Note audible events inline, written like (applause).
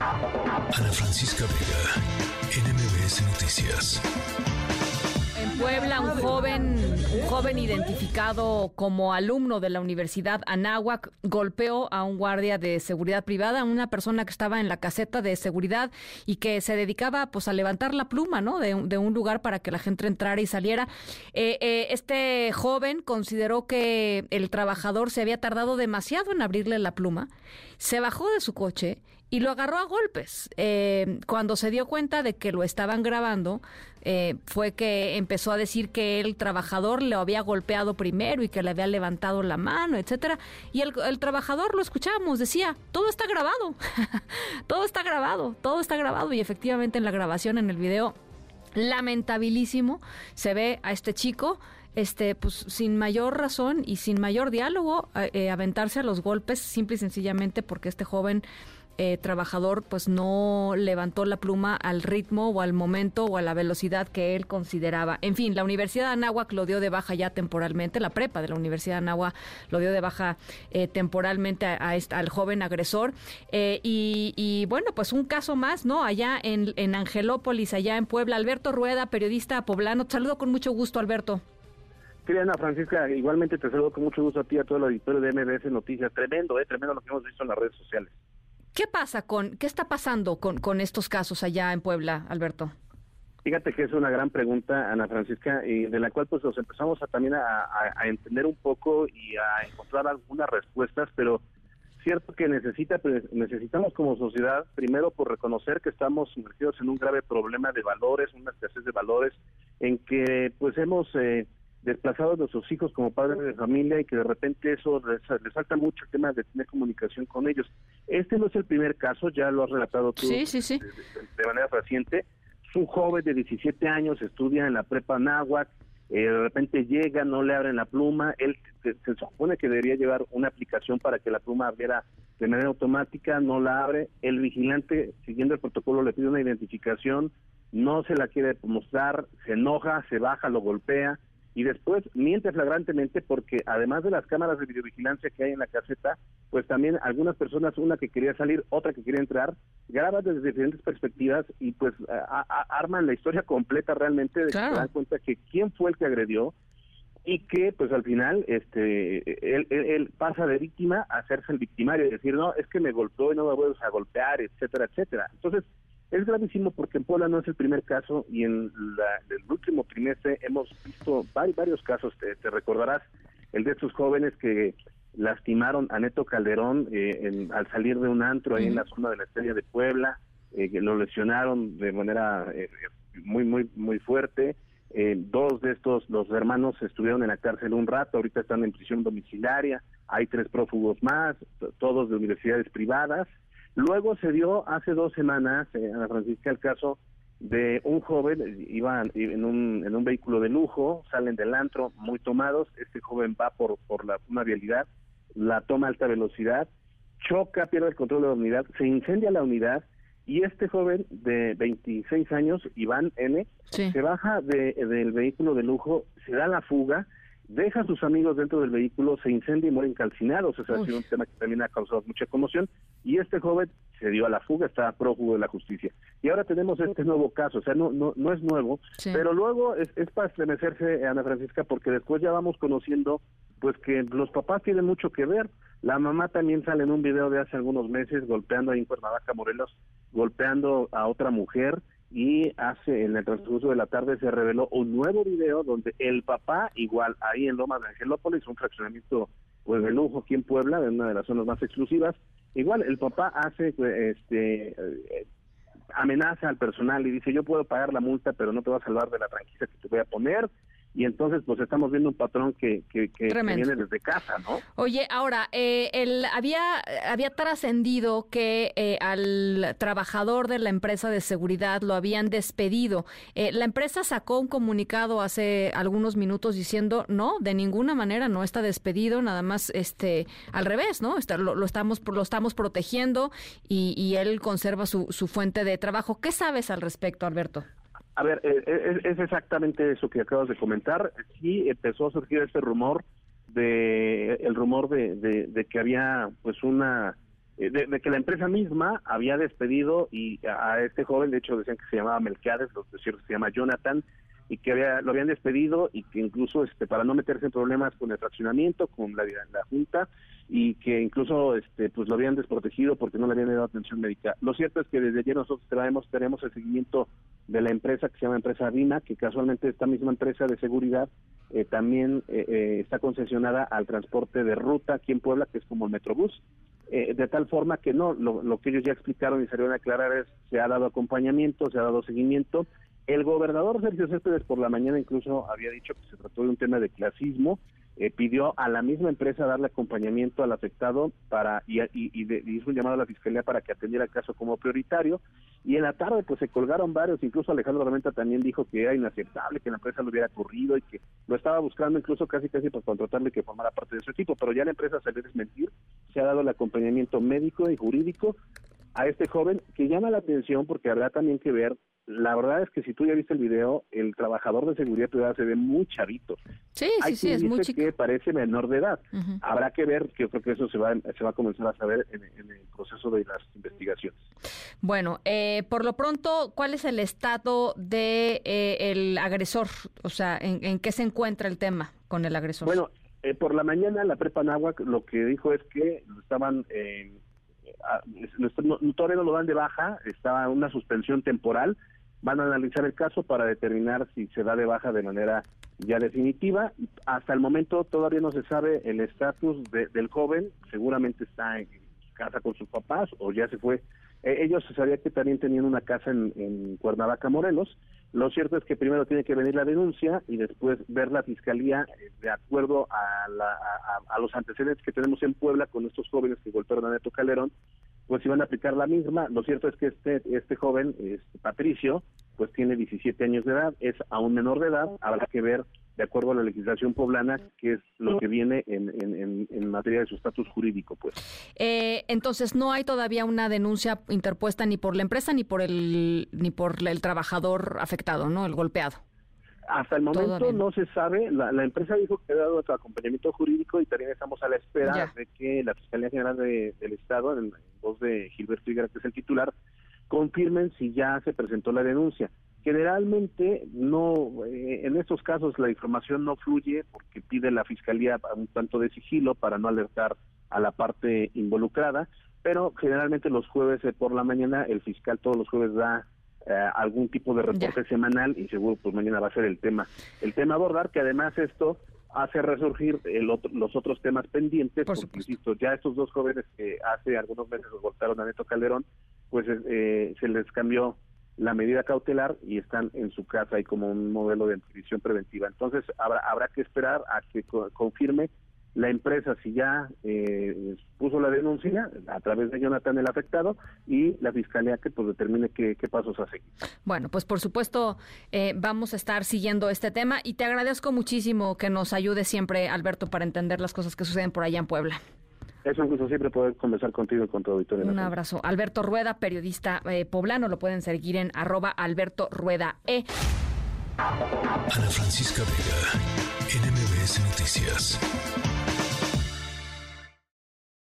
Ana Francisca Vega, NMBS Noticias. En Puebla, un joven, un joven identificado como alumno de la Universidad Anáhuac golpeó a un guardia de seguridad privada, una persona que estaba en la caseta de seguridad y que se dedicaba pues a levantar la pluma, ¿no? De, de un lugar para que la gente entrara y saliera. Eh, eh, este joven consideró que el trabajador se había tardado demasiado en abrirle la pluma, se bajó de su coche y lo agarró a golpes. Eh, cuando se dio cuenta de que lo estaban grabando, eh, fue que empezó a decir que el trabajador le había golpeado primero y que le había levantado la mano, etcétera. Y el, trabajador lo escuchábamos, decía, todo está grabado, (laughs) todo está grabado, todo está grabado. Y efectivamente en la grabación, en el video, lamentabilísimo, se ve a este chico este, pues sin mayor razón y sin mayor diálogo, eh, aventarse a los golpes, simple y sencillamente porque este joven eh, trabajador pues no levantó la pluma al ritmo o al momento o a la velocidad que él consideraba. En fin, la Universidad de Anáhuac lo dio de baja ya temporalmente, la prepa de la Universidad de Anáhuac lo dio de baja eh, temporalmente a, a al joven agresor. Eh, y, y, bueno, pues un caso más, ¿no? Allá en, en Angelópolis, allá en Puebla. Alberto Rueda, periodista poblano. Te saludo con mucho gusto, Alberto. Querida Ana Francisca, igualmente te saludo con mucho gusto a ti, a todo el auditorio de MBS Noticias. Tremendo, eh, tremendo lo que hemos visto en las redes sociales. ¿Qué pasa con, qué está pasando con, con estos casos allá en Puebla, Alberto? Fíjate que es una gran pregunta, Ana Francisca, y de la cual pues nos empezamos a, también a, entender un poco y a encontrar algunas respuestas, pero cierto que necesita pues, necesitamos como sociedad primero por reconocer que estamos sumergidos en un grave problema de valores, una escasez de valores, en que pues hemos eh, desplazado a nuestros hijos como padres de familia y que de repente eso les, falta mucho el tema de tener comunicación con ellos. Este no es el primer caso, ya lo has relatado tú sí, sí, sí. De, de, de, manera reciente. Es un joven de 17 años, estudia en la prepa náhuac, eh, de repente llega, no le abren la pluma, él se, se, supone que debería llevar una aplicación para que la pluma abriera de manera automática, no la abre, el vigilante, siguiendo el protocolo, le pide una identificación, no se la quiere mostrar, se enoja, se baja, lo golpea, y después miente flagrantemente porque además de las cámaras de videovigilancia que hay en la caseta, pues también algunas personas, una que quería salir, otra que quería entrar, graban desde diferentes perspectivas y pues a, a, arman la historia completa realmente de claro. que se dan cuenta que quién fue el que agredió y que pues al final este él, él, él, pasa de víctima a hacerse el victimario y decir no es que me golpeó y no me vuelves a golpear etcétera etcétera entonces es gravísimo porque en Puebla no es el primer caso y en la, el último trimestre hemos visto varios, varios casos, te, te, recordarás, el de estos jóvenes que lastimaron a Neto Calderón eh, en, al salir de un antro ahí en la zona de la Estrella de Puebla, eh, que lo lesionaron de manera eh, muy, muy, muy fuerte. Eh, dos de estos, los hermanos estuvieron en la cárcel un rato, ahorita están en prisión domiciliaria, hay tres prófugos más, todos de universidades privadas, Luego se dio hace dos semanas, eh, Ana Francisca, el caso de un joven, iba en un, en un vehículo de lujo, salen del antro muy tomados, este joven va por, por la, una vialidad, la toma a alta velocidad, choca, pierde el control de la unidad, se incendia la unidad y este joven de 26 años, Iván N., sí. se baja de, del vehículo de lujo, se da la fuga, deja a sus amigos dentro del vehículo, se incendia y mueren calcinados. Ese ha sido un tema que también ha causado mucha conmoción. Y este joven se dio a la fuga, está prófugo de la justicia. Y ahora tenemos este nuevo caso, o sea, no no, no es nuevo, sí. pero luego es, es para estremecerse, Ana Francisca, porque después ya vamos conociendo pues que los papás tienen mucho que ver. La mamá también sale en un video de hace algunos meses golpeando ahí en Cuernavaca, Morelos, golpeando a otra mujer y hace en el transcurso de la tarde se reveló un nuevo video donde el papá igual ahí en Lomas de Angelópolis un fraccionamiento pues de lujo aquí en Puebla de una de las zonas más exclusivas igual el papá hace este eh, amenaza al personal y dice yo puedo pagar la multa pero no te va a salvar de la tranquila que te voy a poner y entonces pues estamos viendo un patrón que, que, que, que viene desde casa, ¿no? Oye, ahora, eh, el, había, había trascendido que eh, al trabajador de la empresa de seguridad lo habían despedido. Eh, la empresa sacó un comunicado hace algunos minutos diciendo, no, de ninguna manera no está despedido, nada más este al revés, ¿no? Está, lo, lo, estamos, lo estamos protegiendo y, y él conserva su, su fuente de trabajo. ¿Qué sabes al respecto, Alberto? A ver, es, eh, es, exactamente eso que acabas de comentar. Sí empezó a surgir este rumor de el rumor de, de, que había pues una eh, de, que la empresa misma había despedido y a, este joven, de hecho decían que se llamaba Melquiades, los decir se llama Jonathan, y que había, lo habían despedido y que incluso este para no meterse en problemas con el fraccionamiento, con la, la Junta, y que incluso este pues lo habían desprotegido porque no le habían dado atención médica. Lo cierto es que desde ayer nosotros traemos, tenemos el seguimiento de la empresa que se llama empresa Vina, que casualmente esta misma empresa de seguridad eh, también eh, eh, está concesionada al transporte de ruta aquí en Puebla, que es como el Metrobús, de tal forma que no, lo, lo, que ellos ya explicaron y salieron a aclarar es, se ha dado acompañamiento, se ha dado seguimiento, el gobernador Sergio Céspedes por la mañana incluso había dicho que se trató de un tema de clasismo eh, pidió a la misma empresa darle acompañamiento al afectado para y, hizo un llamado a la fiscalía para que atendiera el caso como prioritario. Y en la tarde pues se colgaron varios. Incluso Alejandro Armenta también dijo que era inaceptable que la empresa lo hubiera ocurrido y que lo estaba buscando incluso casi casi para contratarle que formara parte de su equipo. Pero ya la empresa se a desmentir se ha dado el acompañamiento médico y jurídico a este joven que llama la atención porque habrá también que ver la verdad es que si tú ya viste el video, el trabajador de seguridad privada se ve muy chavito. Sí, sí, sí, es muy chico. que parece menor de edad. Habrá que ver, que yo creo que eso se va, se va a comenzar a saber en, el proceso de las investigaciones. Bueno, eh, por lo pronto, ¿cuál es el estado de eh, el agresor? O sea, ¿en, qué se encuentra el tema con el agresor? Bueno, eh, por la mañana la prepa Nahuac lo que dijo es que estaban... todavía no lo dan de baja, estaba una suspensión temporal, van a analizar el caso para determinar si se da de baja de manera ya definitiva. Hasta el momento todavía no se sabe el estatus del joven, seguramente está en casa con sus papás o ya se fue. Eh, ellos se sabía que también tenían una casa en, Cuernavaca, Morelos. Lo cierto es que primero tiene que venir la denuncia y después ver la fiscalía eh, de acuerdo a, a, los antecedentes que tenemos en Puebla con estos jóvenes que golpearon a Neto Calderón pues iban a aplicar la misma. Lo cierto es que este este joven, este Patricio, pues tiene 17 años de edad, es aún menor de edad, habrá que ver de acuerdo a la legislación poblana, qué es lo que viene en, en, materia de su estatus jurídico, pues. Eh, entonces, no hay todavía una denuncia interpuesta ni por la empresa ni por el ni por el trabajador afectado, ¿no? El golpeado. Hasta el momento no se sabe, la, empresa dijo que ha dado acompañamiento jurídico y también estamos a la espera de que la Fiscalía General del Estado, en voz de Gilberto Higuera, que es el titular, confirmen si ya se presentó la denuncia. Generalmente no, eh, en estos casos la información no fluye porque pide la Fiscalía un tanto de sigilo para no alertar a la parte involucrada, pero generalmente los jueves por la mañana el fiscal todos los jueves da eh, algún tipo de reporte semanal y seguro pues mañana va a ser el tema. El tema abordar que además esto hace resurgir el los otros temas pendientes, porque insisto, ya estos dos jóvenes que hace algunos meses los voltaron a Neto Calderón, pues eh, se les cambió la medida cautelar y están en su casa y como un modelo de prisión preventiva. Entonces habrá, habrá que esperar a que confirme la empresa si ya eh, puso la denuncia a través de Jonathan el afectado y la fiscalía que pues determine qué, pasos hace. Bueno, pues por supuesto eh, vamos a estar siguiendo este tema y te agradezco muchísimo que nos ayude siempre Alberto para entender las cosas que suceden por allá en Puebla. Es un gusto siempre poder conversar contigo y con tu auditorio. Un abrazo. Alberto Rueda, periodista eh, poblano, lo pueden seguir en arroba Alberto Rueda E. Ana Francisca Vega, NMBS Noticias.